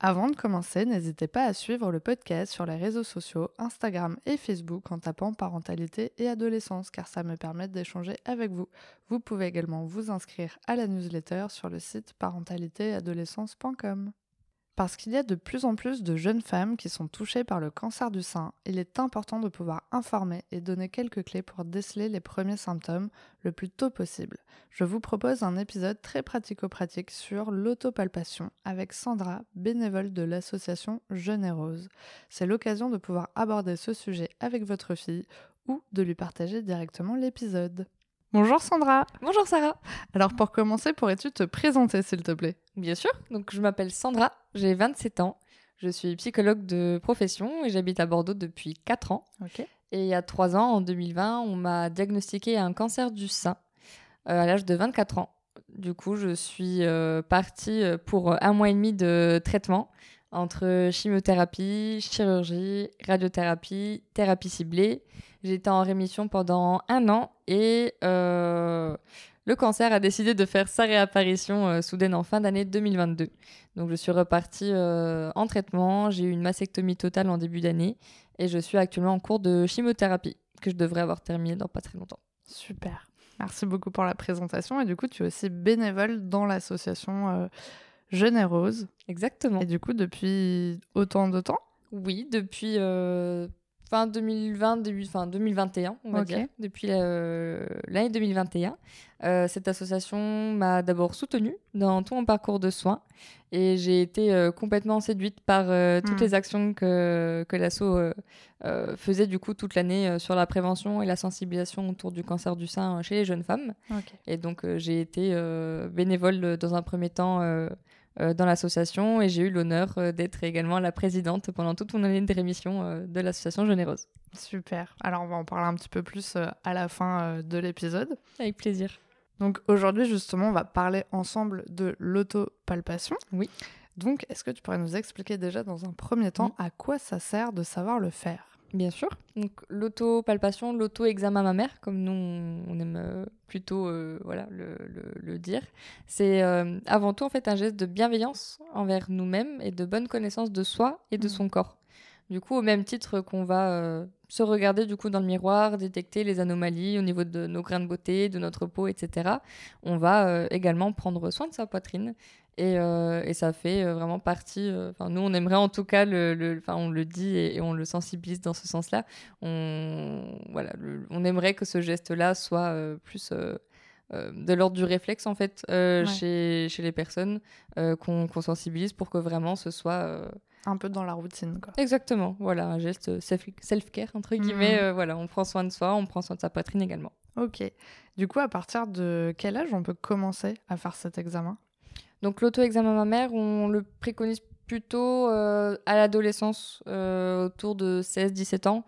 Avant de commencer, n'hésitez pas à suivre le podcast sur les réseaux sociaux, Instagram et Facebook en tapant parentalité et adolescence car ça me permet d'échanger avec vous. Vous pouvez également vous inscrire à la newsletter sur le site parentalitéadolescence.com. Parce qu'il y a de plus en plus de jeunes femmes qui sont touchées par le cancer du sein, il est important de pouvoir informer et donner quelques clés pour déceler les premiers symptômes le plus tôt possible. Je vous propose un épisode très pratico-pratique sur l'autopalpation avec Sandra, bénévole de l'association Jeune et Rose. C'est l'occasion de pouvoir aborder ce sujet avec votre fille ou de lui partager directement l'épisode. Bonjour Sandra. Bonjour Sarah. Alors pour commencer, pourrais-tu te présenter s'il te plaît? Bien sûr. Donc je m'appelle Sandra, j'ai 27 ans. Je suis psychologue de profession et j'habite à Bordeaux depuis 4 ans. Et il y a 3 ans, en 2020, on m'a diagnostiqué un cancer du sein euh, à l'âge de 24 ans. Du coup, je suis euh, partie pour un mois et demi de traitement entre chimiothérapie, chirurgie, radiothérapie, thérapie ciblée. Été en rémission pendant un an et euh, le cancer a décidé de faire sa réapparition euh, soudaine en fin d'année 2022. Donc je suis repartie euh, en traitement, j'ai eu une mastectomie totale en début d'année et je suis actuellement en cours de chimiothérapie que je devrais avoir terminé dans pas très longtemps. Super. Merci beaucoup pour la présentation. Et du coup, tu es aussi bénévole dans l'association Jeune et Rose. Exactement. Et du coup, depuis autant de temps? Oui, depuis euh, fin 2020, début, fin 2021, on va dire, depuis euh, l'année 2021. Euh, cette association m'a d'abord soutenue dans tout mon parcours de soins et j'ai été euh, complètement séduite par toutes Mm. les actions que, que l'asso faisait du coup toute l'année sur la prévention et la sensibilisation autour du cancer du sein chez les jeunes femmes. Ok. Et donc, j'ai été bénévole dans un premier temps dans l'association et j'ai eu l'honneur euh, d'être également la présidente pendant toute mon année de rémission euh, de l'association Généreuse. Super. Alors, on va en parler un petit peu plus euh, à la fin euh, de l'épisode. Avec plaisir. Donc, aujourd'hui, justement, on va parler ensemble de l'autopalpation. Oui. Donc, est-ce que tu pourrais nous expliquer déjà dans un premier temps à quoi ça sert de savoir le faire? Bien sûr. Donc, l'autopalpation, l'auto-examen mammaire, comme nous, on aime euh, plutôt euh, voilà, le, le- le dire, c'est euh, avant tout en fait un geste de bienveillance envers nous-mêmes et de bonne connaissance de soi et de Mhm. son corps. Du coup, au même titre qu'on va euh, se regarder du coup dans le miroir, détecter les anomalies au niveau de nos grains de beauté, de notre peau, etc., on va euh, également prendre soin de sa poitrine. Et, euh, et ça fait vraiment partie. nous, on aimerait en tout cas, le, on le dit et, et on le sensibilise dans ce sens-là. On, voilà, le- on aimerait que ce geste-là soit plus de l'ordre du réflexe en fait Ouais. chez, chez les personnes, qu'on sensibilise pour que vraiment ce soit Un peu dans la routine, quoi. Exactement, voilà, un geste self- self-care, entre guillemets. Mhm. euh, voilà, on prend soin de soi, on prend soin de sa poitrine également. Ok. Du coup, à partir de quel âge on peut commencer à faire cet examen? Donc, l'auto-examen mammaire, on le préconise plutôt euh, à l'adolescence, euh, autour de 16-17 ans.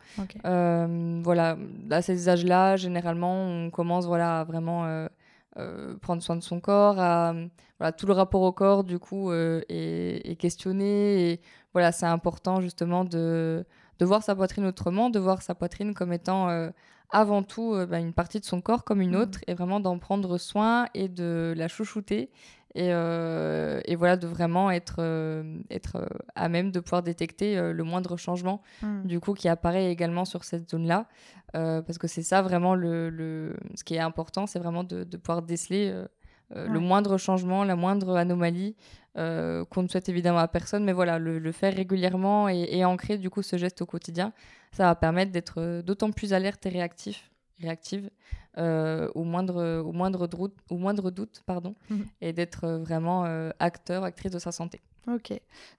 Euh, voilà, à ces âges-là, généralement, on commence voilà, à vraiment euh, euh, prendre soin de son corps, à, voilà, tout le rapport au corps, du coup, euh, est, est questionné. Et voilà, c'est important, justement, de, de voir sa poitrine autrement, de voir sa poitrine comme étant euh, avant tout euh, bah, une partie de son corps comme une Mhm. autre, et vraiment d'en prendre soin et de la chouchouter. Et, euh, et voilà, de vraiment être, être à même de pouvoir détecter le moindre changement Hmm. du coup qui apparaît également sur cette zone-là, parce que c'est ça vraiment le, le- ce qui est important, c'est vraiment de, de pouvoir déceler euh, le moindre changement, la moindre anomalie euh, qu'on ne souhaite évidemment à personne, mais voilà, le, le faire régulièrement et, et ancrer du coup ce geste au quotidien, ça va permettre d'être d'autant plus alerte et réactif, réactive euh, au moindre au moindre doute, au moindre doute pardon, Mhm. et d'être vraiment euh, acteur, actrice de sa santé. Ok.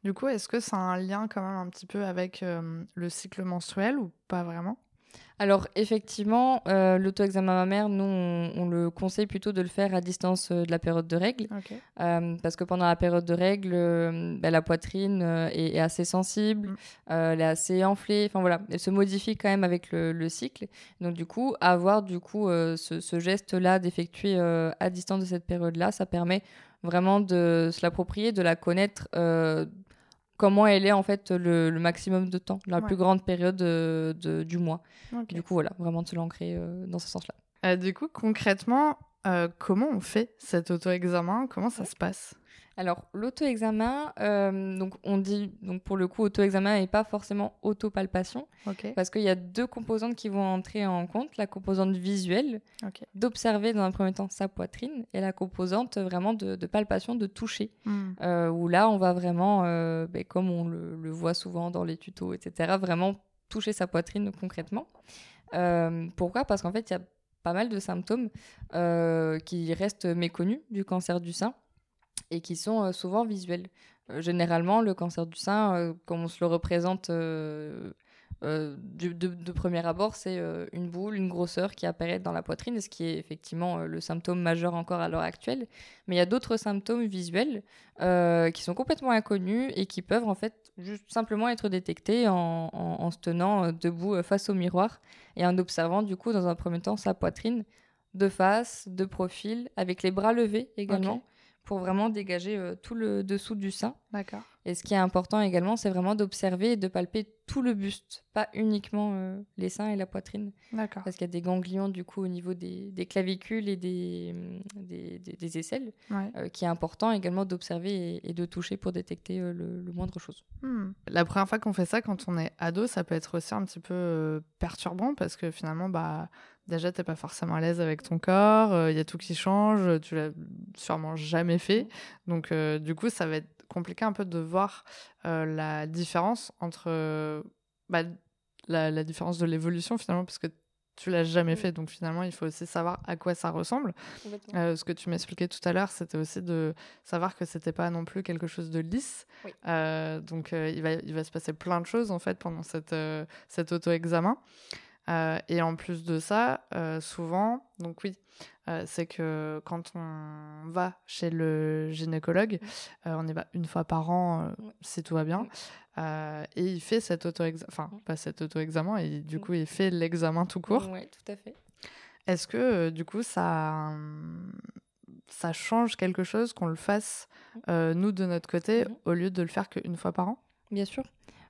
Du coup, est-ce que ça a un lien quand même un petit peu avec euh, le cycle menstruel ou pas vraiment? Alors effectivement, euh, l'auto-examen mammaire, nous, on, le conseille plutôt de le faire à distance euh, de la période de règles. Euh, parce que pendant la période de règles, ben, la poitrine est, assez sensible, mm. elle est assez enflée, enfin voilà, elle se modifie quand même avec le, cycle. Donc du coup, avoir du coup ce, geste-là d'effectuer à distance de cette période-là, ça permet vraiment de se l'approprier, de la connaître comment elle est en fait le, maximum de temps, la plus grande période euh, de, du mois. Du coup, voilà, vraiment de se l'ancrer euh, dans ce sens-là. Euh, du coup, concrètement, comment on fait cet auto-examen? Comment ça se passe? Alors, l'auto-examen, euh, donc on dit, donc pour le coup, auto-examen et pas forcément auto-palpation, parce qu'il y a deux composantes qui vont entrer en compte la composante visuelle, d'observer dans un premier temps sa poitrine, et la composante vraiment de, palpation, de toucher, hmm. euh, où là, on va vraiment, euh, ben, comme on le, voit souvent dans les tutos, etc., vraiment toucher sa poitrine concrètement. pourquoi? Parce qu'en fait, il y a pas mal de symptômes qui restent méconnus du cancer du sein et qui sont euh, souvent visuels. Euh, généralement, le cancer du sein, euh, comme on se le représente de, premier abord, c'est une boule, une grosseur qui apparaît dans la poitrine, ce qui est effectivement le symptôme majeur encore à l'heure actuelle. Mais il y a d'autres symptômes visuels qui sont complètement inconnus et qui peuvent en fait juste simplement être détectés en, en se tenant debout face au miroir et en observant du coup dans un premier temps sa poitrine de face, de profil, avec les bras levés également pour vraiment dégager euh, tout le dessous du sein. D'accord. Et ce qui est important également, c'est vraiment d'observer et de palper tout le buste, pas uniquement euh, les seins et la poitrine. D'accord. Parce qu'il y a des ganglions du coup au niveau des, des clavicules et des, des, des, aisselles, euh, qui est important également d'observer et, de toucher pour détecter le, moindre chose. Hmm. La première fois qu'on fait ça, quand on est ado, ça peut être aussi un petit peu perturbant parce que finalement, bah, déjà, t'es pas forcément à l'aise avec ton corps, il euh, y a tout qui change, tu l'as sûrement jamais fait. Donc, euh, du coup, ça va être compliqué un peu de voir euh, la différence entre bah, la, différence de l'évolution finalement, parce que tu l'as jamais fait. Donc, finalement, il faut aussi savoir à quoi ça ressemble. ce que tu m'expliquais tout à l'heure, c'était aussi de savoir que c'était pas non plus quelque chose de lisse. donc, il, va, il va se passer plein de choses en fait pendant cette, cet auto-examen. Euh, et en plus de ça, euh, souvent, donc oui, euh, c'est que quand on va chez le gynécologue, on y va une fois par an si tout va bien, et il fait cet auto-examen, enfin pas cet auto-examen, et du coup il fait l'examen tout court. Oui, tout à fait. Est-ce que du coup ça, ça change quelque chose qu'on le fasse nous de notre côté mhm. au lieu de le faire qu'une fois par an? Bien sûr.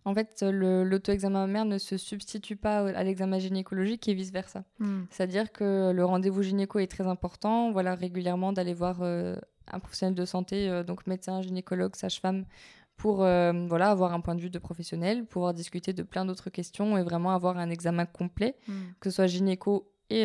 En fait, l'auto-examen mammaire ne se substitue pas à l'examen gynécologique et vice-versa. Hmm. C'est-à-dire que le rendez-vous gynéco est très important. Voilà, régulièrement d'aller voir euh, un professionnel de santé, euh, donc médecin, gynécologue, sage-femme, pour euh, voilà, avoir un point de vue de professionnel, pouvoir discuter de plein d'autres questions et vraiment avoir un examen complet, hmm. que ce soit gynéco et,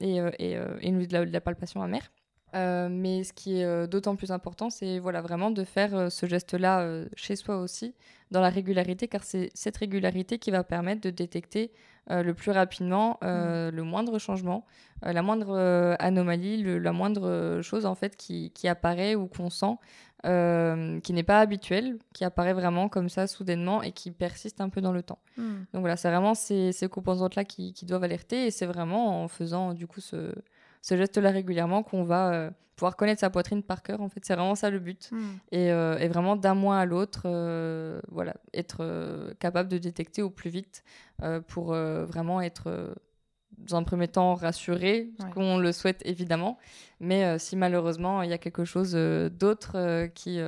et, et, et de, la, de la palpation mammaire. Euh, mais ce qui est euh, d'autant plus important, c'est voilà, vraiment de faire euh, ce geste-là chez soi aussi, dans la régularité, car c'est cette régularité qui va permettre de détecter le plus rapidement mmh. le moindre changement, la moindre anomalie, la moindre chose en fait qui, qui apparaît ou qu'on sent, qui n'est pas habituel, qui apparaît vraiment comme ça soudainement et qui persiste un peu dans le temps. Mmh. Donc voilà, c'est vraiment ces, ces composantes-là qui, qui, doivent alerter et c'est vraiment en faisant du coup ce ce geste-là régulièrement qu'on va euh, pouvoir connaître sa poitrine par cœur. En fait, c'est vraiment ça le but. Hmm. Euh, et, vraiment d'un mois à l'autre, euh, voilà, être capable de détecter au plus vite pour vraiment être dans un premier temps rassuré, ce qu'on le souhaite évidemment. Mais si malheureusement il y a quelque chose d'autre qui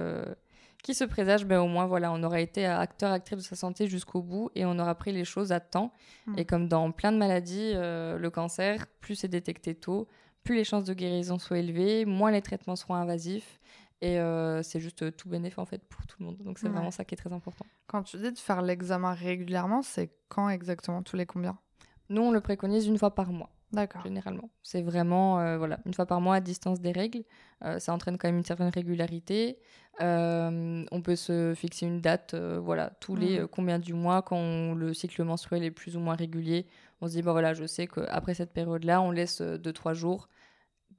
qui se présage, ben au moins voilà, on aura été acteur, actrice de sa santé jusqu'au bout et on aura pris les choses à temps. Hmm. Et comme dans plein de maladies, le cancer, plus c'est détecté tôt, plus les chances de guérison sont élevées, moins les traitements seront invasifs. Et euh, c'est juste tout bénéfice en fait pour tout le monde. Donc c'est vraiment ça qui est très important. Quand tu dis de faire l'examen régulièrement, c'est quand exactement? Tous les combien? Nous, on le préconise une fois par mois. D'accord. Généralement. C'est vraiment euh, voilà, une fois par mois à distance des règles. Euh, ça entraîne quand même une certaine régularité. on peut se fixer une date, voilà, tous les mmh. combien du mois, quand le cycle menstruel est plus ou moins régulier. On se dit, bah voilà, je sais qu'après cette période-là, on laisse 2-3 jours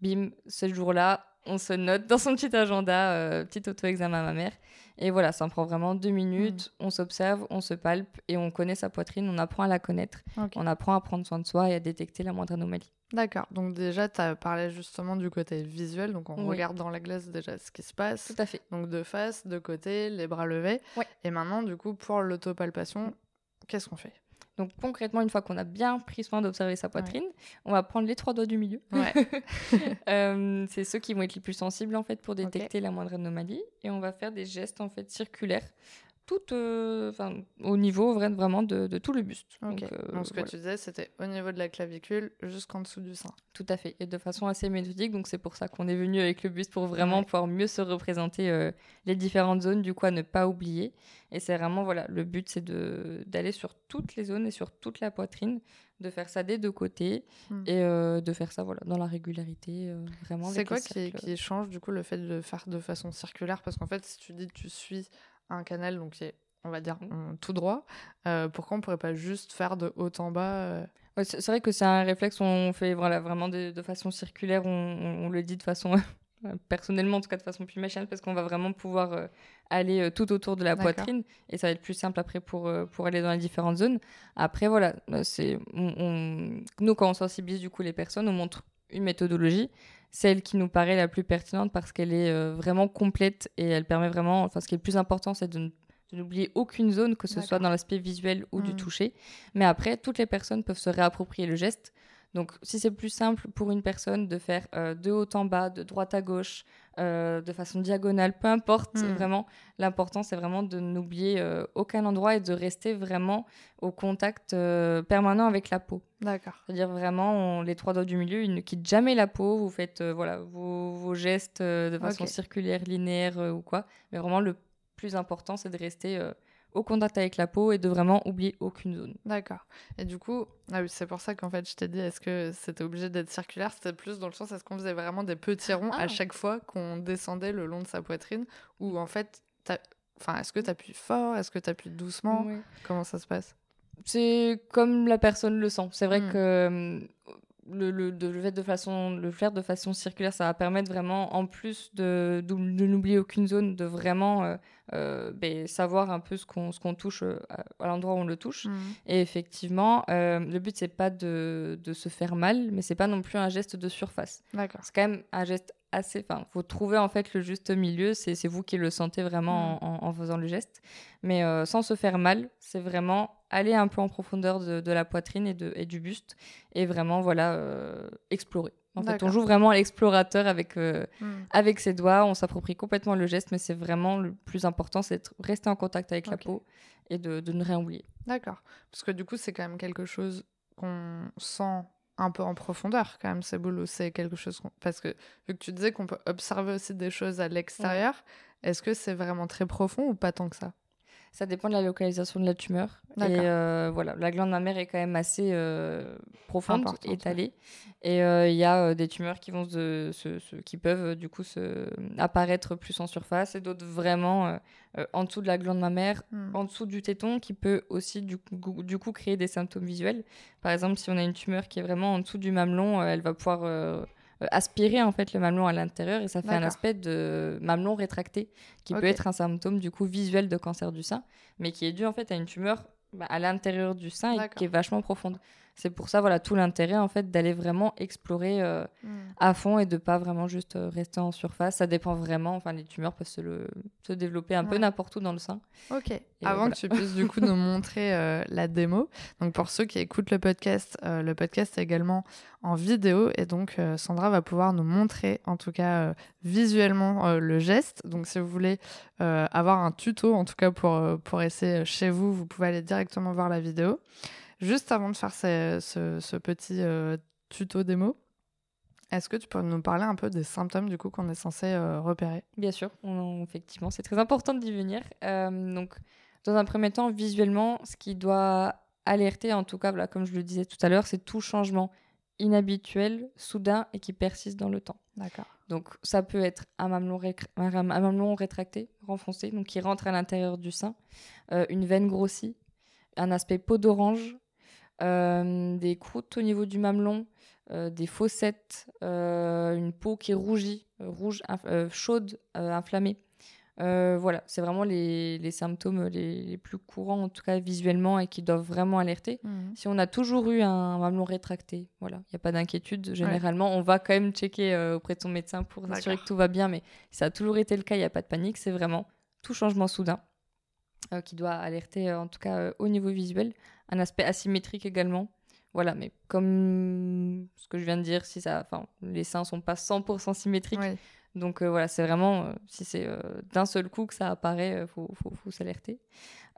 bim, ce jour-là, on se note dans son petit agenda, euh, petit auto-examen à ma mère. Et voilà, ça en prend vraiment deux minutes. Mm. On s'observe, on se palpe et on connaît sa poitrine. On apprend à la connaître. On apprend à prendre soin de soi et à détecter la moindre anomalie. D'accord. Donc déjà, tu as parlé justement du côté visuel. Donc on Oui. regarde dans la glace déjà ce qui se passe. Tout à fait. Donc de face, de côté, les bras levés. Ouais. Et maintenant, du coup, pour l'autopalpation, qu'est-ce qu'on fait? Donc concrètement, une fois qu'on a bien pris soin d'observer sa poitrine, on va prendre les trois doigts du milieu. Ouais. Euh, c'est ceux qui vont être les plus sensibles en fait pour détecter la moindre anomalie et on va faire des gestes en fait circulaires tout euh, au niveau vra- vraiment de, de tout le buste. Ok. Donc, euh, Donc ce que voilà. tu disais, c'était au niveau de la clavicule jusqu'en dessous du sein. Tout à fait, et de façon assez méthodique. Donc c'est pour ça qu'on est venu avec le buste pour vraiment Ouais. pouvoir mieux se représenter euh, les différentes zones, du coup à ne pas oublier. Et c'est vraiment voilà, le but c'est d'aller sur toutes les zones et sur toute la poitrine, de faire ça des deux côtés Hmm. et euh, de faire ça voilà dans la régularité vraiment. C'est quoi qui, qui change du coup le fait de faire de façon circulaire? Parce qu'en fait, si tu dis que tu suis un canal, donc qui est, on va dire, en tout droit, euh, pourquoi on pourrait pas juste faire de haut en bas euh, Ouais, c'est vrai que c'est un réflexe, on fait voilà, vraiment de, de façon circulaire, on, on- on le dit de façon, personnellement en tout cas de façon plus machin, parce qu'on va vraiment pouvoir euh, aller tout autour de la poitrine, et ça va être plus simple après pour, pour aller dans les différentes zones. Après voilà, c'est on- nous quand on sensibilise du coup les personnes, on montre une méthodologie, celle qui nous paraît la plus pertinente parce qu'elle est euh, vraiment complète et elle permet vraiment, enfin ce qui est le plus important c'est de n'oublier aucune zone, que ce soit dans l'aspect visuel ou du Mhm. toucher. Mais après, toutes les personnes peuvent se réapproprier le geste. Donc, si c'est plus simple pour une personne de faire euh, de haut en bas, de droite à gauche, euh, de façon diagonale, peu importe, Mhm. vraiment, l'important, c'est vraiment de n'oublier euh, aucun endroit et de rester vraiment au contact permanent avec la peau. D'accord. C'est-à-dire vraiment, on- les trois doigts du milieu, ils ne quittent jamais la peau. Vous faites voilà, vos, vos gestes de façon circulaire, linéaire ou quoi. Mais vraiment, le plus important, c'est de rester au contact avec la peau et de vraiment oublier aucune zone. D'accord. Et du coup, ah oui, c'est pour ça qu'en fait, je t'ai dit, est-ce que c'était obligé d'être circulaire? C'était plus dans le sens, est-ce qu'on faisait vraiment des petits ronds à Ah. chaque fois qu'on descendait le long de sa poitrine? Ou en fait, enfin, est-ce que tu appuies fort? Est-ce que tu appuies doucement? Comment ça se passe? C'est comme la personne le sent. C'est vrai Mm. que euh, le, le, de, le fait de façon, le faire de façon circulaire, ça va permettre vraiment, en plus de, de, de n'oublier aucune zone, de vraiment euh, euh, ben, savoir un peu ce qu'on, ce qu'on touche euh, à, l'endroit où on le touche. Et effectivement, le but c'est pas de, de se faire mal, mais c'est pas non plus un geste de surface. C'est quand même un geste assez. Enfin, faut trouver en fait le juste milieu. C'est, vous qui le sentez vraiment Mm. en, en- en faisant le geste, mais sans se faire mal. C'est vraiment aller un peu en profondeur de, de la poitrine et, de, et du buste et vraiment voilà euh, explorer. En fait, on joue vraiment à l'explorateur avec euh, Hmm. avec ses doigts. On s'approprie complètement le geste, mais c'est vraiment le plus important, c'est de rester en contact avec la peau et de, de ne rien oublier. D'accord. Parce que du coup, c'est quand même quelque chose qu'on sent un peu en profondeur, quand même, ces boules, ou c'est quelque chose. Parce que vu que tu disais qu'on peut observer aussi des choses à l'extérieur, est-ce que c'est vraiment très profond ou pas tant que ça? Ça dépend de la localisation de la tumeur. Et euh, voilà, la glande mammaire est quand même assez euh, profonde, Importante, ouais. étalée. Et euh, il y a euh, des tumeurs qui, vont se, se- se- qui peuvent du coup se, apparaître plus en surface et d'autres vraiment en dessous de la glande mammaire, Hmm. en dessous du téton, qui peut aussi du coup, du coup créer des symptômes visuels. Par exemple, si on a une tumeur qui est vraiment en dessous du mamelon, elle va pouvoir aspirer en fait le mamelon à l'intérieur et ça fait un aspect de mamelon rétracté qui peut être un symptôme du coup visuel de cancer du sein, mais qui est dû en fait à une tumeur bah, à l'intérieur du sein et qui est vachement profonde. C'est pour ça voilà tout l'intérêt en fait d'aller vraiment explorer euh, Hmm. à fond et de pas vraiment juste euh, rester en surface. Ça dépend vraiment. Enfin, les tumeurs peuvent se, le- se développer un peu n'importe où dans le sein. Ok. Avant voilà. que tu puisses du coup nous montrer euh, la démo, donc pour ceux qui écoutent le podcast, le podcast est également en vidéo et donc Sandra va pouvoir nous montrer en tout cas visuellement le geste. Donc si vous voulez avoir un tuto en tout cas pour, pour essayer chez vous, vous pouvez aller directement voir la vidéo. Juste avant de faire ce, ce- ce petit euh, tuto démo, est-ce que tu peux nous parler un peu des symptômes du coup qu'on est censé euh, repérer? Bien sûr, on- effectivement, c'est très important d'y venir. Euh, donc, dans un premier temps, visuellement, ce qui doit alerter, en tout cas, voilà, comme je le disais tout à l'heure, c'est tout changement inhabituel, soudain et qui persiste dans le temps. D'accord. Donc, ça peut être un mamelon, un rétracté, renfoncé, donc qui rentre à l'intérieur du sein, euh, une veine grossie, un aspect peau d'orange, des croûtes au niveau du mamelon, euh, des fossettes, euh, une peau qui est rougie, euh, rouge, inf- euh, chaude, euh, inflammée. Euh, voilà, c'est vraiment les, les symptômes les, les plus courants, en tout cas visuellement, et qui doivent vraiment alerter. Mhm. Si on a toujours eu un mamelon rétracté, voilà, il n'y a pas d'inquiétude. Généralement, on va quand même checker euh, auprès de son médecin pour s'assurer que tout va bien, mais si ça a toujours été le cas, il n'y a pas de panique. C'est vraiment tout changement soudain euh, qui doit alerter, euh, en tout cas euh, au niveau visuel. Un aspect asymétrique également. Voilà, mais comme ce que je viens de dire, si ça, enfin, les seins sont pas 100% symétriques, donc euh, voilà, c'est vraiment, euh, si c'est euh, d'un seul coup que ça apparaît, il faut, faut, faut s'alerter.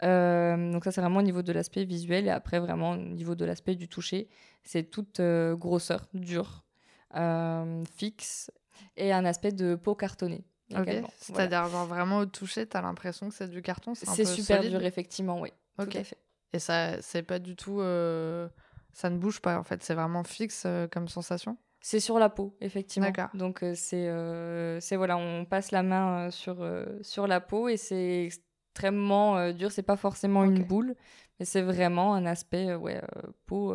Donc ça, c'est vraiment au niveau de l'aspect visuel. Et après, vraiment, au niveau de l'aspect du toucher, c'est toute grosseur, dure, fixe, et un aspect de peau cartonnée. Ok. également. Voilà. C'est-à-dire, vraiment au toucher, t'as l'impression que c'est du carton C'est super solide? dur, effectivement, oui. Tout à fait. Et ça, c'est pas du tout. euh, Ça ne bouge pas en fait, c'est vraiment fixe euh, comme sensation. C'est sur la peau, effectivement. D'accord. Donc euh, c'est c'est voilà, on passe la main sur sur la peau et c'est extrêmement dur. C'est pas forcément une boule, mais c'est vraiment un aspect ouais peau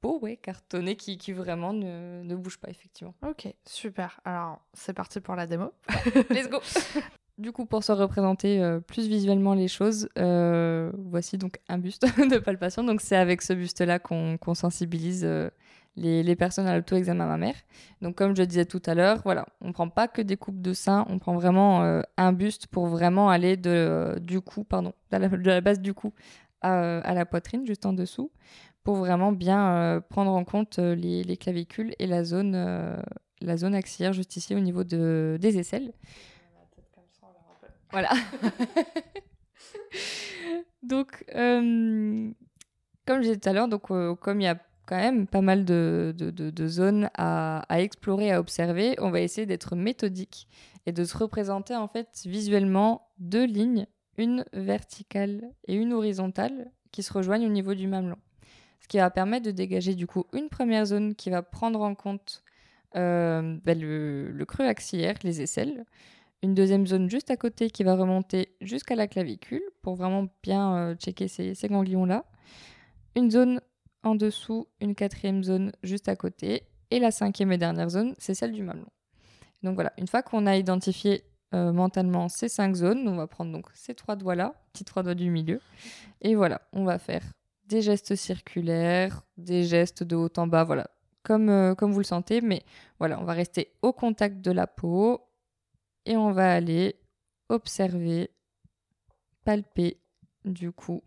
peau ouais cartonnée qui qui vraiment ne, ne bouge pas effectivement. Ok, super. Alors, c'est parti pour la démo. Let's go. Du coup, pour se représenter euh, plus visuellement les choses, euh, voici donc un buste de palpation. Donc, c'est avec ce buste-là qu'on sensibilise euh, les, personnes à l'auto-examen mammaire. Donc, comme je disais tout à l'heure, voilà, on prend pas que des coupes de sein, on prend vraiment un buste pour vraiment aller de, du cou, pardon, de la, base du cou à, la poitrine, juste en dessous, pour vraiment bien prendre en compte les, les clavicules et la zone, la zone axillaire juste ici au niveau de, des aisselles. Voilà. donc, euh, comme je disais tout à l'heure, euh, comme il y a quand même pas mal de, zones à, explorer, à observer, on va essayer d'être méthodique et de se représenter en fait visuellement deux lignes, une verticale et une horizontale, qui se rejoignent au niveau du mamelon. Ce qui va permettre de dégager du coup une première zone qui va prendre en compte euh, le, le creux axillaire, les aisselles, une deuxième zone juste à côté qui va remonter jusqu'à la clavicule pour vraiment bien euh, checker ces, ganglions-là. Une zone en dessous, une quatrième zone juste à côté. Et la cinquième et dernière zone, c'est celle du mamelon. Donc voilà, une fois qu'on a identifié euh, mentalement ces cinq zones, on va prendre donc ces trois doigts-là, petits trois doigts du milieu. Et voilà, on va faire des gestes circulaires, des gestes de haut en bas, voilà, comme, euh, comme vous le sentez. Mais voilà, on va rester au contact de la peau, et on va aller observer, palper du coup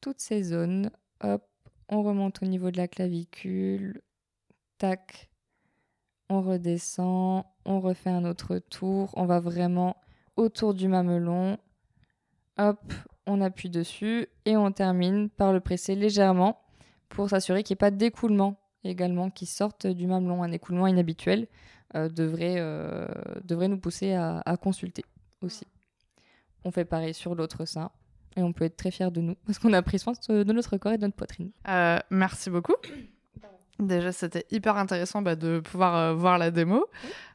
toutes ces zones. Hop, on remonte au niveau de la clavicule. Tac, on redescend, on refait un autre tour. On va vraiment autour du mamelon. Hop, on appuie dessus et on termine par le presser légèrement pour s'assurer qu'il n'y ait pas d'écoulement également qui sorte du mamelon. Un écoulement inhabituel devrait, euh, devrait nous pousser à, à consulter aussi. On fait pareil sur l'autre sein et on peut être très fier de nous parce qu'on a pris soin de notre corps et de notre poitrine. Euh, merci beaucoup. Déjà, c'était hyper intéressant bah, de pouvoir euh, voir la démo.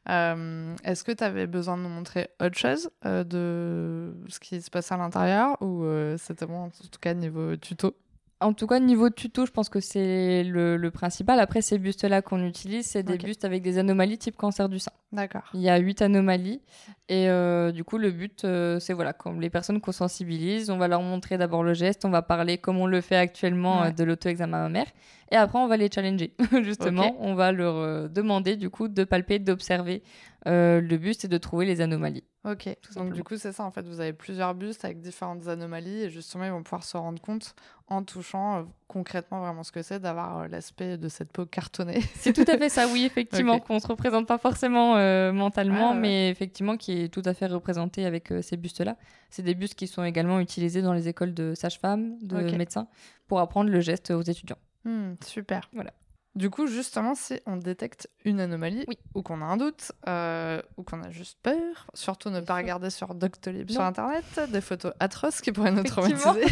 Euh, Est-ce que tu avais besoin de nous montrer autre chose euh, de ce qui se passe à l'intérieur ou euh, c'était bon, en tout cas, niveau tuto? En tout cas, niveau tuto, je pense que c'est le, le principal. Après, ces bustes-là qu'on utilise, c'est des bustes avec des anomalies type cancer du sein. D'accord. Il y a huit anomalies. Et euh, du coup, le but, euh, c'est voilà, comme les personnes qu'on sensibilise, on va leur montrer d'abord le geste, on va parler comme on le fait actuellement Ouais. euh, de l'auto-examen mammaire. Et après, on va les challenger. Justement, on va leur demander du coup de palper, d'observer euh, le buste et de trouver les anomalies. Ok. Donc, simplement. du coup, c'est ça. En fait, vous avez plusieurs bustes avec différentes anomalies et justement, ils vont pouvoir se rendre compte en touchant euh, concrètement vraiment ce que c'est d'avoir euh, l'aspect de cette peau cartonnée. C'est tout à fait ça, oui, effectivement, Ok. qu'on se représente pas forcément mentalement, mais effectivement qui est tout à fait représenté avec ces bustes-là. C'est des bustes qui sont également utilisés dans les écoles de sages-femmes, de médecins, pour apprendre le geste aux étudiants. Hmm, super. Voilà. Du coup, justement, si on détecte une anomalie Oui. ou qu'on a un doute euh, ou qu'on a juste peur, surtout ne Bien pas sûr. regarder sur Doctolib sur. Internet des photos atroces qui pourraient nous traumatiser.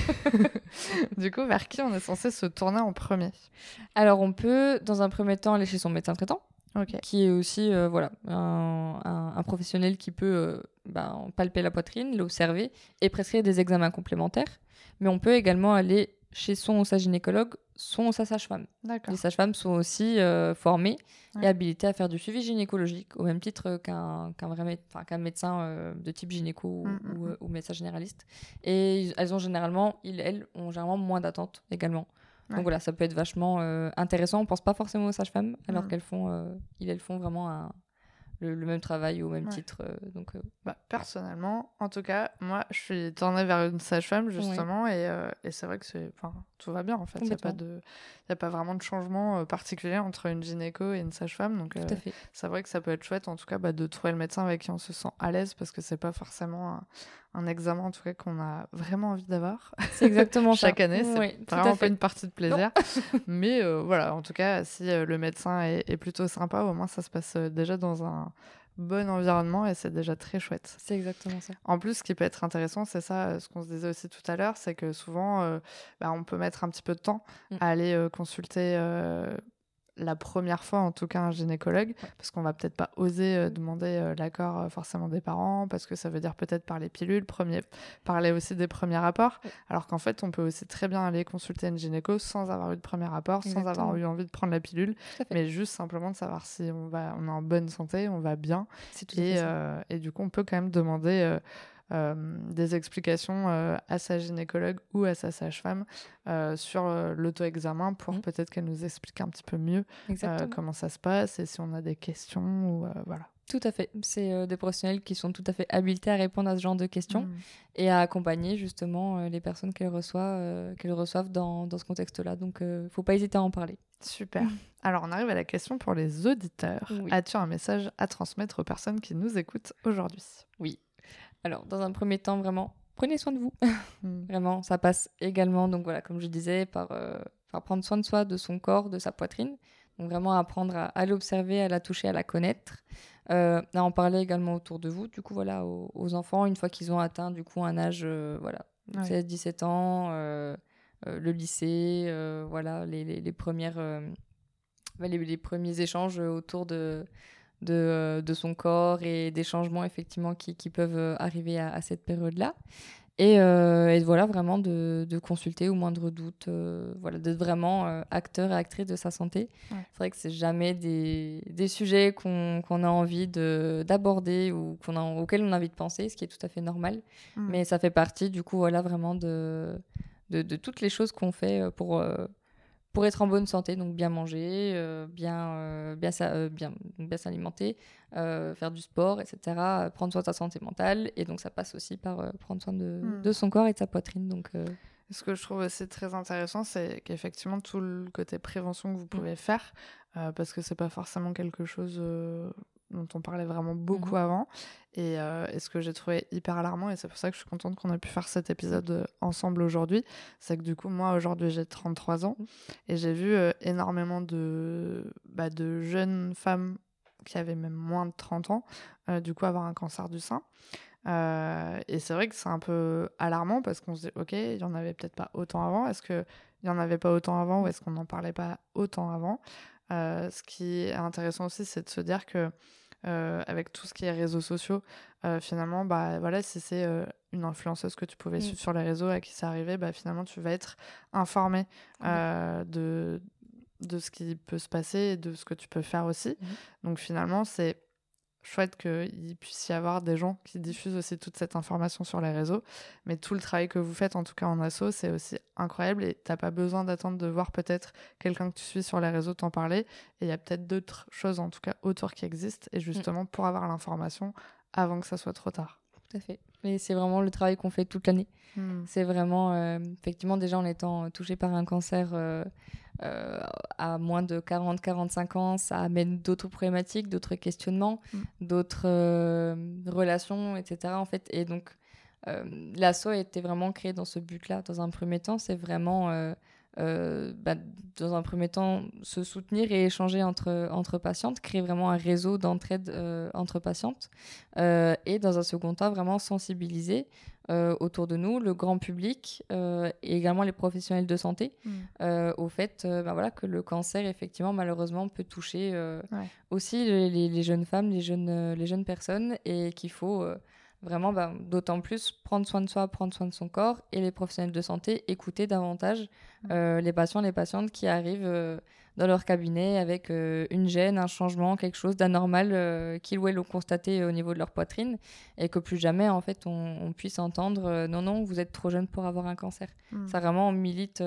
du coup, vers qui on est censé se tourner en premier? Alors, on peut, dans un premier temps, aller chez son médecin traitant, Ok. qui est aussi euh, voilà, un, un- un professionnel qui peut euh, ben, palper la poitrine, l'observer et prescrire des examens complémentaires. Mais on peut également aller chez son ou sa gynécologue, son ou sa sage-femme. Les sages-femmes sont aussi euh, formées Ouais. et habilitées à faire du suivi gynécologique, au même titre qu'un qu'un vrai mé- qu'un médecin euh, de type gynéco ou- Mm, mm, ou, mm. euh, ou médecin généraliste. Et elles ont généralement, ils, elles, ont généralement moins d'attentes également. Ouais. Donc voilà, ça peut être vachement euh, intéressant. On pense pas forcément aux sages-femmes, alors qu'elles font, ils, elles font vraiment un- le, le même travail au même Ouais. titre. euh, donc euh, Bah, personnellement, en tout cas, moi, je suis tournée vers une sage-femme, justement, et, euh, et c'est vrai que c'est, tout va bien, en fait. Il n'y a, pas Complètement. de- y a pas vraiment de changement particulier entre une gynéco et une sage-femme. Donc, c'est vrai que ça peut être chouette, en tout cas, bah, de trouver le médecin avec qui on se sent à l'aise, parce que c'est pas forcément un, un examen, en tout cas, qu'on a vraiment envie d'avoir C'est exactement ça. chaque année. C'est vraiment pas une partie de plaisir. Mais euh, voilà, en tout cas, si euh, le médecin est, est plutôt sympa, au moins, ça se passe euh, déjà dans un bon environnement et c'est déjà très chouette. C'est exactement ça. En plus, ce qui peut être intéressant, c'est ça, ce qu'on se disait aussi tout à l'heure, c'est que souvent, euh, bah, on peut mettre un petit peu de temps Mm. à aller euh, consulter la première fois, en tout cas, un gynécologue, parce qu'on va peut-être pas oser euh, demander euh, l'accord euh, forcément des parents, parce que ça veut dire peut-être parler pilules, premier, parler aussi des premiers rapports, alors qu'en fait, on peut aussi très bien aller consulter une gynéco sans avoir eu de premier rapport, sans avoir eu envie de prendre la pilule, mais juste simplement de savoir si on, va, on est en bonne santé, on va bien, et, du coup, on peut quand même demander des explications euh, à sa gynécologue ou à sa sage-femme euh, sur euh, l'auto-examen pour Mhm. peut-être qu'elle nous explique un petit peu mieux euh, comment ça se passe et si on a des questions ou euh, voilà. Tout à fait. C'est euh, des professionnels qui sont tout à fait habilités à répondre à ce genre de questions Mhm. et à accompagner justement euh, les personnes qu'elles reçoivent, euh, qu'elles reçoivent dans, dans ce contexte-là. Donc, il ne faut pas hésiter à en parler. Super. Alors, on arrive à la question pour les auditeurs. Oui. As-tu un message à transmettre aux personnes qui nous écoutent aujourd'hui? Alors, dans un premier temps, vraiment, prenez soin de vous. Mhm. Vraiment, ça passe également, donc voilà, comme je disais, par, euh, par prendre soin de soi, de son corps, de sa poitrine. Donc vraiment apprendre à, à l'observer, à la toucher, à la connaître. Euh, à en parler également autour de vous, du coup, voilà, aux, aux enfants, une fois qu'ils ont atteint, du coup, un âge, euh, voilà, Ouais. 16, 17 ans, le lycée, voilà, les, les, les premières, les, les premiers échanges autour de, de, euh, de son corps et des changements, effectivement, qui, qui peuvent euh, arriver à, à cette période-là. Et, euh, et voilà, vraiment de, de consulter au moindre doute, euh, voilà, d'être vraiment euh, acteur et actrice de sa santé. Ouais. C'est vrai que c'est jamais des, des sujets qu'on qu'on a envie de- d'aborder ou qu'on a, auxquels on a envie de penser, ce qui est tout à fait normal. Mhm. Mais ça fait partie, du coup, voilà, vraiment de, de, de toutes les choses qu'on fait pour, pour être en bonne santé. Donc, bien manger, euh, bien, euh, bien, euh, bien, bien s'alimenter, faire du sport, etc. Prendre soin de sa santé mentale. Et donc, ça passe aussi par prendre soin de, Mm. de son corps et de sa poitrine. Donc, Ce que je trouve aussi très intéressant, c'est qu'effectivement, tout le côté prévention que vous pouvez faire, parce que c'est pas forcément quelque chose dont on parlait vraiment beaucoup Mhm. avant. Et, euh, et ce que j'ai trouvé hyper alarmant, et c'est pour ça que je suis contente qu'on ait pu faire cet épisode euh, ensemble aujourd'hui, c'est que du coup, moi, aujourd'hui, j'ai 33 ans, Mhm. et j'ai vu euh, énormément de, bah, de jeunes femmes qui avaient même moins de 30 ans, euh, du coup, avoir un cancer du sein. Et c'est vrai que c'est un peu alarmant parce qu'on se dit, ok, il y en avait peut-être pas autant avant. Est-ce qu'il y en avait pas autant avant ou est-ce qu'on n'en parlait pas autant avant? Ce qui est intéressant aussi, c'est de se dire que euh, avec tout ce qui est réseaux sociaux, euh, finalement, bah voilà, si c'est euh, une influenceuse que tu pouvais Mm. suivre sur les réseaux à qui c'est arrivé, bah finalement, tu vas être informé de de ce qui peut se passer et de ce que tu peux faire aussi. Mhm. Donc finalement, c'est chouette qu'il puisse y avoir des gens qui diffusent aussi toute cette information sur les réseaux. Mais tout le travail que vous faites, en tout cas en asso, c'est aussi incroyable et t'as pas besoin d'attendre de voir peut-être quelqu'un que tu suis sur les réseaux t'en parler. Et il y a peut-être d'autres choses, en tout cas autour, qui existent. Et justement, pour avoir l'information avant que ça soit trop tard. tout à fait. Et c'est vraiment le travail qu'on fait toute l'année. C'est vraiment, euh, effectivement, déjà en étant touché par un cancer euh, euh, à moins de 40-45 ans, ça amène d'autres problématiques, d'autres questionnements, Mm. d'autres euh, relations, etc. En fait. Et donc, euh, l'asso a été vraiment créé dans ce but-là. Dans un premier temps, c'est vraiment, euh, bah, dans un premier temps, se soutenir et échanger entre, entre patientes, créer vraiment un réseau d'entraide euh, entre patientes. Euh, et dans un second temps, vraiment sensibiliser autour de nous, le grand public et également les professionnels de santé Mm. au fait ben voilà, que le cancer, effectivement, malheureusement, peut toucher Ouais. aussi les, les- les jeunes femmes, les jeunes, les jeunes personnes et qu'il faut Vraiment, bah, d'autant plus prendre soin de soi, prendre soin de son corps et les professionnels de santé écouter davantage euh, les patients, les patientes qui arrivent euh, dans leur cabinet avec euh, une gêne, un changement, quelque chose d'anormal qu'ils ou elles ont constaté au niveau de leur poitrine et que plus jamais en fait on, puisse entendre non non vous êtes trop jeune pour avoir un cancer. Mm. Ça vraiment milite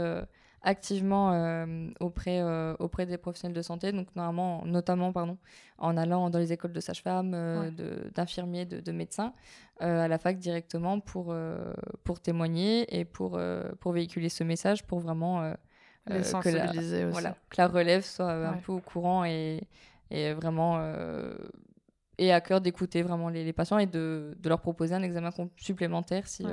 activement euh, auprès, euh, auprès des professionnels de santé, donc normalement, notamment pardon, en allant dans les écoles de sages-femmes, euh, d'infirmiers, de, de, médecins, à la fac directement pour, pour témoigner et pour, pour véhiculer ce message, pour vraiment les sensibiliser que la, aussi. Voilà, que la relève soit un peu au courant et, et vraiment et à cœur d'écouter vraiment les, les, patients et de, de, leur proposer un examen supplémentaire si,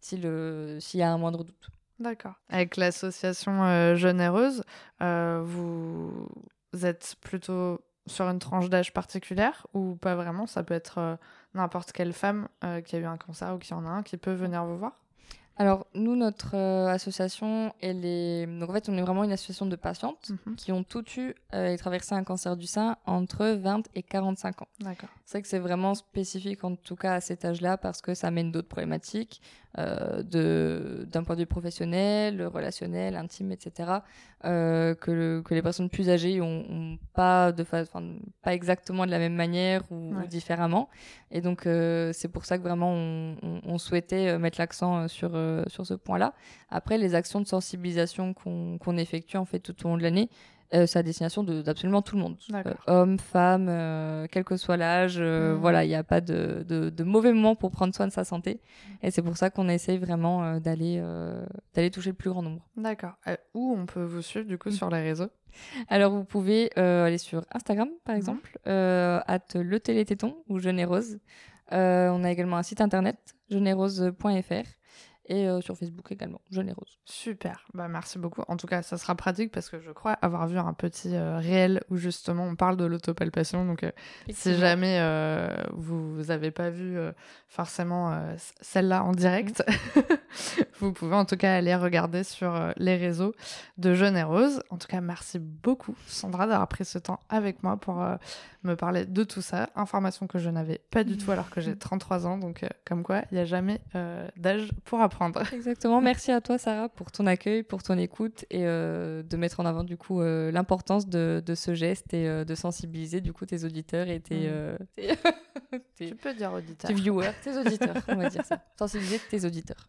s'il y a un moindre doute. D'accord. Avec l'association euh, Jeune Heureuse, euh, vous... êtes plutôt sur une tranche d'âge particulière ou pas vraiment? Ça peut être euh, n'importe quelle femme qui a eu un cancer ou qui en a un qui peut venir vous voir? Alors, nous, notre association, elle est. Donc, en fait, on est vraiment une association de patientes mhm. qui ont toutes eu et traversé un cancer du sein entre 20 et 45 ans. D'accord. C'est vrai que c'est vraiment spécifique, en tout cas, à cet âge-là, parce que ça amène d'autres problématiques. Euh, de, d'un point de vue professionnel, relationnel, intime, etc., euh, que, que, les personnes plus âgées ont, pas, de pas exactement de la même manière ou, différemment. Et donc, euh, c'est pour ça que vraiment, on, on, souhaitait mettre l'accent sur, sur ce point-là. Après, les actions de sensibilisation qu'on, qu'on effectue en fait tout au long de l'année, euh, c'est à destination d'absolument tout le monde. Euh, hommes, femmes, euh, quel que soit l'âge. Euh, hmm. Voilà, il n'y a pas de, de, de, mauvais moment pour prendre soin de sa santé. Et c'est pour ça qu'on essaye vraiment d'aller d'aller toucher le plus grand nombre. D'accord. où on peut vous suivre du coup sur les réseaux? Alors vous pouvez aller sur Instagram par exemple, at le télététon ou Jeune Rose. on a également un site internet, jeunerose.fr et euh, sur Facebook également, Jeune et Rose. Super, bah, merci beaucoup. En tout cas, ça sera pratique parce que je crois avoir vu un petit euh, réel où justement on parle de l'autopalpation. Donc, euh, si jamais vous n'avez pas vu forcément celle-là en direct, mm. vous pouvez en tout cas aller regarder sur les réseaux de Jeune et Rose. En tout cas, merci beaucoup Sandra d'avoir pris ce temps avec moi pour me parler de tout ça. Information que je n'avais pas du tout alors que j'ai 33 ans. Donc, comme quoi, il n'y a jamais d'âge pour apprendre. Exactement. Merci à toi, Sarah, pour ton accueil, pour ton écoute et euh, de mettre en avant du coup euh, l'importance de, ce geste et euh, de sensibiliser du coup tes auditeurs et tes, mm. tu peux dire auditeurs, tes viewers, tes auditeurs, on va dire ça. Sensibiliser tes auditeurs.